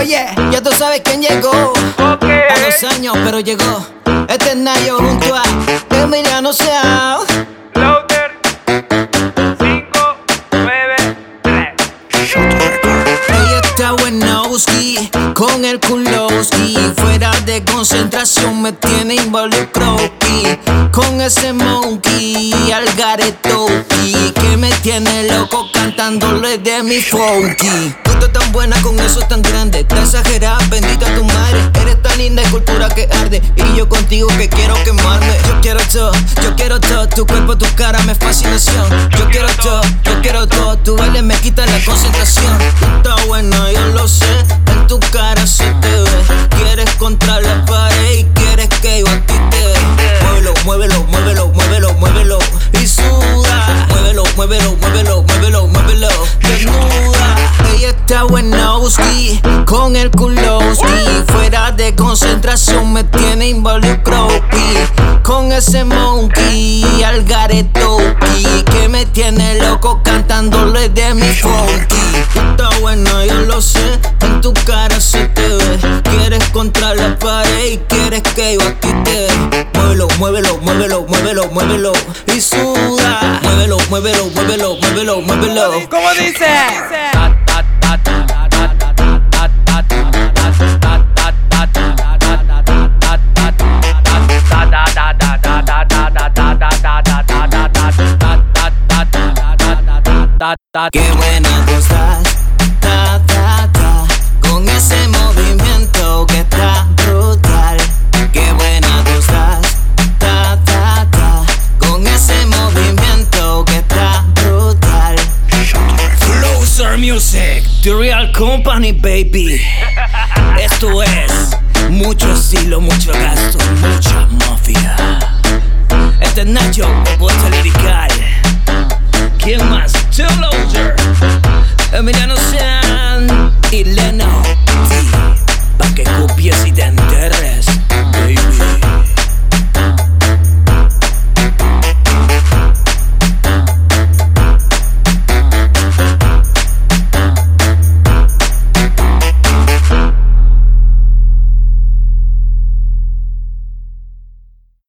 Oye, ya tú sabes quién llegó. A los años, pero llegó. Este es Nayo junto a Emiliano Sea. Louder 593. Ella está Wenowski con el Kulowski. Fuera de concentración me tiene involucrado. Con ese monkey al garetoki que me tiene loco cantándole de mi funky. Tan buena con eso tan grande, te exagerada, bendita tu madre. Eres tan linda, cultura que arde. Y yo contigo que quiero quemarme. Yo quiero todo, yo quiero todo. Tu cuerpo, tu cara me fascinación. Yo quiero todo, yo quiero todo. Tu baile me quita la concentración. Tú estás buena, yo Está Wenowski con el Kulowski. Fuera de concentración me tiene involucrado. Con ese monkey al garetoki que me tiene loco cantándole de mi funky. Tú estás buena, yo lo sé. En tu cara se te ve. Quieres contra la pared y quieres que yo a ti te. Muévelo, muévelo, muévelo, muévelo, muévelo. Y suda. Muévelo, muévelo, muévelo, muévelo, muévelo. ¿Cómo dice? Qué buena tú estás, ta, ta, ta, con ese movimiento que está brutal. Qué buena tú estás, ta, ta, ta, con ese movimiento que está brutal. Closer Music, The Real Company, baby. Esto es mucho estilo, mucho gasto, mucha mafia. Este es Nacho, opuesto lirical. kill my still older. A